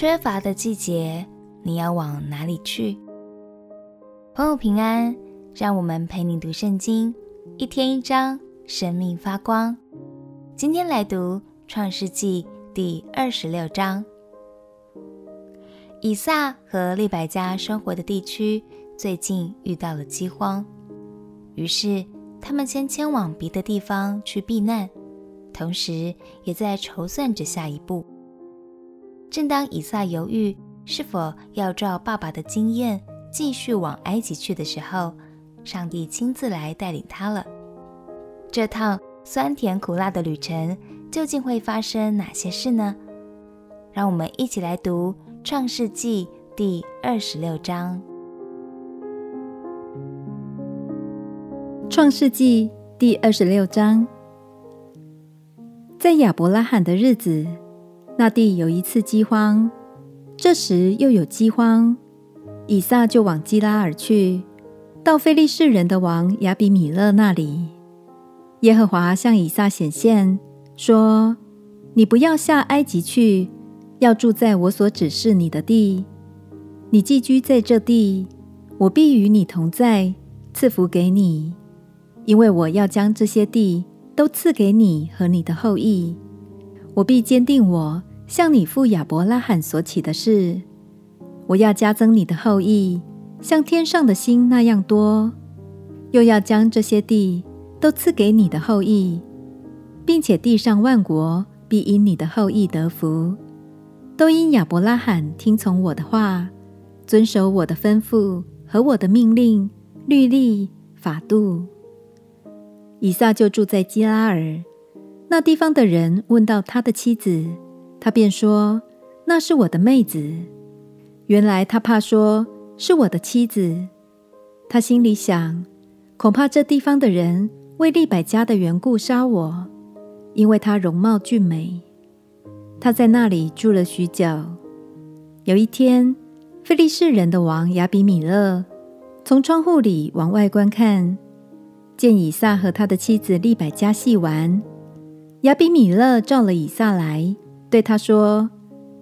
缺乏的季节，你要往哪里去？朋友平安，让我们陪你读圣经，一天一章，生命发光。今天来读创世纪第二十六章。以撒和利百加生活的地区最近遇到了饥荒，于是他们先迁往别的地方去避难，同时也在筹算着下一步。正当以撒犹豫是否要照爸爸的经验继续往埃及去的时候，上帝亲自来带领他了。这趟酸甜苦辣的旅程究竟会发生哪些事呢？让我们一起来读。创世纪第二十六章。创世纪第二十六章，在亚伯拉罕的日子，那地有一次饥荒。这时又有饥荒，以撒就往基拉耳去，到非利士人的王亚比米勒那里。耶和华向以撒显现，说：“你不要下埃及去。”要住在我所指示你的地，你寄居在这地，我必与你同在，赐福给你，因为我要将这些地都赐给你和你的后裔。我必坚定我向你父亚伯拉罕所起的誓，我要加增你的后裔，像天上的星那样多，又要将这些地都赐给你的后裔，并且地上万国必因你的后裔得福。都因亚伯拉罕听从我的话，遵守我的吩咐和我的命令、律例、法度。以撒就住在基拉尔。那地方的人问到他的妻子，他便说：“那是我的妹子。”原来他怕说是我的妻子。他心里想：恐怕这地方的人为利百加的缘故杀我，因为她容貌俊美。他在那里住了许久。有一天，非利士人的王亚比米勒从窗户里往外观看，见以撒和他的妻子利百加戏玩。亚比米勒召了以撒来，对他说：“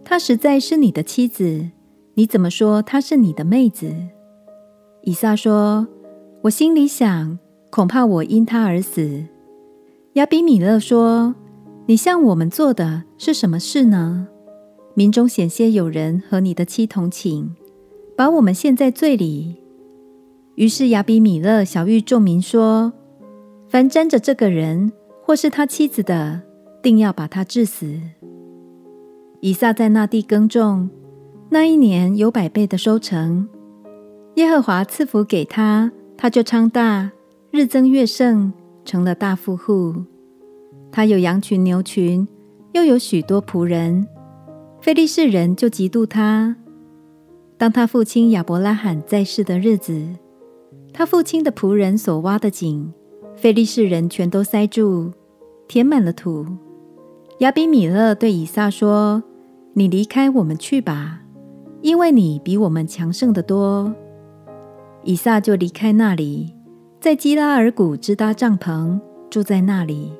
她实在是你的妻子，你怎么说她是你的妹子？”以撒说：“我心里想，恐怕我因她而死。”亚比米勒说。你向我们做的是什么事呢？民中险些有人和你的妻同寝，把我们陷在罪里。于是亚比米勒晓諭众民说：“凡沾着这个人或是他妻子的，定要把他治死。”以撒在那地耕种，那一年有百倍的收成。耶和华赐福给他，他就昌大，日增月盛，成了大富户。他有羊群牛群，又有许多仆人。菲利士人就嫉妒他。当他父亲亚伯拉罕在世的日子，他父亲的仆人所挖的井，菲利士人全都塞住，填满了土。亚比米勒对以撒说：“你离开我们去吧，因为你比我们强盛得多。”以撒就离开那里，在基拉耳谷支搭帐篷，住在那里。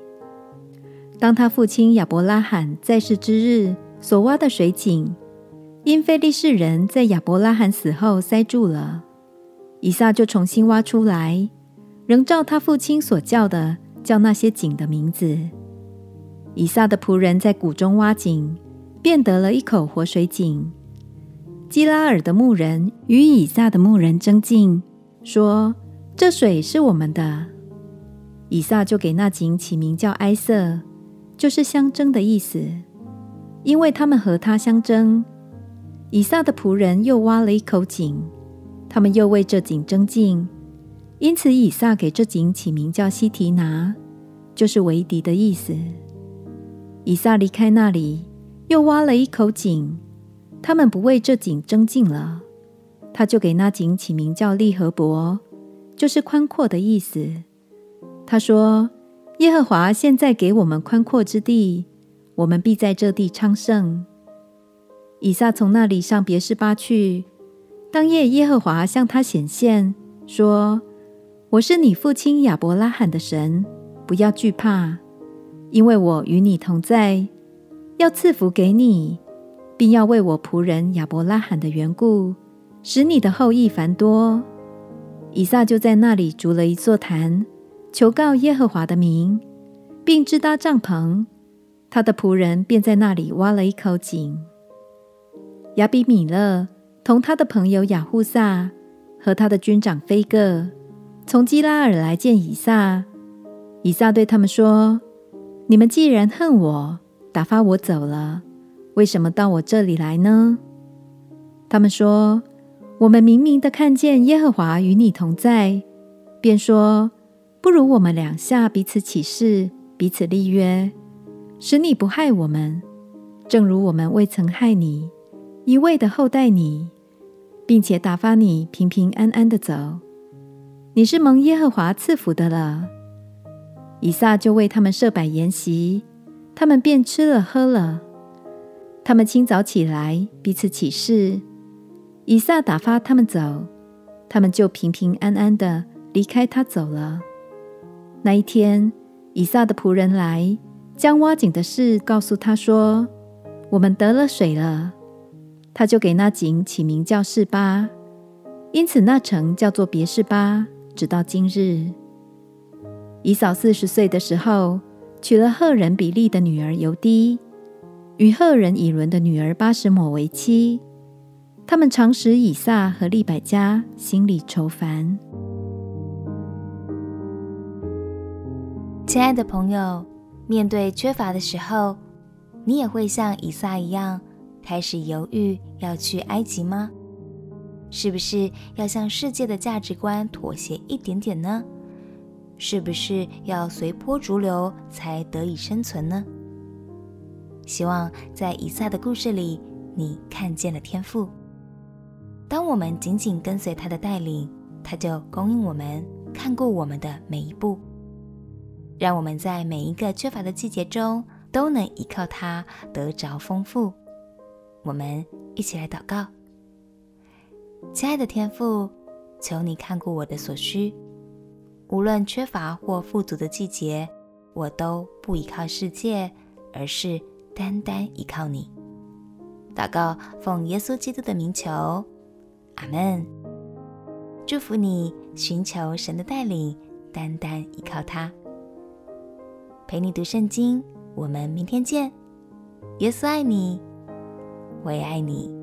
当他父亲亚伯拉罕在世之日所挖的水井，因非利士人在亚伯拉罕死后塞住了，以撒就重新挖出来，仍照他父亲所叫的，叫那些井的名字。以撒的仆人在谷中挖井，便得了一口活水井。基拉尔的牧人与以撒的牧人争竞，说：“这水是我们的。”以撒就给那井起名叫埃瑟。就是相争的意思，因为他们和他相争。以撒的仆人又挖了一口井，他们又为这井争竞，因此以撒给这井起名叫西提拿，就是为敌的意思。以撒离开那里，又挖了一口井，他们不为这井争竞了，他就给那井起名叫利和伯，就是宽阔的意思。他说。耶和华现在给我们宽阔之地，我们必在这地昌盛。以撒从那里上别是巴去。当夜，耶和华向他显现，说：“我是你父亲亚伯拉罕的神，不要惧怕，因为我与你同在，要赐福给你，并要为我仆人亚伯拉罕的缘故，使你的后裔繁多。以撒就在那里筑了一座坛，求告耶和华的名，并支搭帐篷。他的仆人便在那里挖了一口井。亚比米勒同他的朋友雅户撒和他的军长非各从基拉尔来见以撒。以撒对他们说：“你们既然恨我，打发我走了，为什么到我这里来呢？”他们说：“我们明明的看见耶和华与你同在，便说，不如我们两下彼此起誓，彼此立约，使你不害我们，正如我们未曾害你，一味的厚待你，并且打发你平平安安的走。你是蒙耶和华赐福的了。”以撒就为他们设摆筵席，他们便吃了喝了。他们清早起来，彼此起誓。以撒打发他们走，他们就平平安安的离开他走了。那一天，以撒的仆人来，将挖井的事告诉他说：“我们得了水了。”他就给那井起名叫示巴，因此那城叫做别是巴，直到今日。以扫四十岁的时候，娶了赫人比利的女儿犹低，与赫人以伦的女儿巴实抹为妻。他们常使以撒和利百加心里愁烦。亲爱的朋友，面对缺乏的时候，你也会像以撒一样开始犹豫要去埃及吗？是不是要向世界的价值观妥协一点点呢？是不是要随波逐流才得以生存呢？希望在以撒的故事里，你看见了天赋。当我们紧紧跟随他的带领，他就供应我们，看顾我们的每一步，让我们在每一个缺乏的季节中都能依靠他得着丰富。我们一起来祷告：亲爱的天赋，求你看顾我的所需。无论缺乏或富足的季节，我都不依靠世界，而是单单依靠你。祷告，奉耶稣基督的名求，阿门。祝福你，寻求神的带领，单单依靠他。陪你读圣经，我们明天见。耶稣爱你，我也爱你。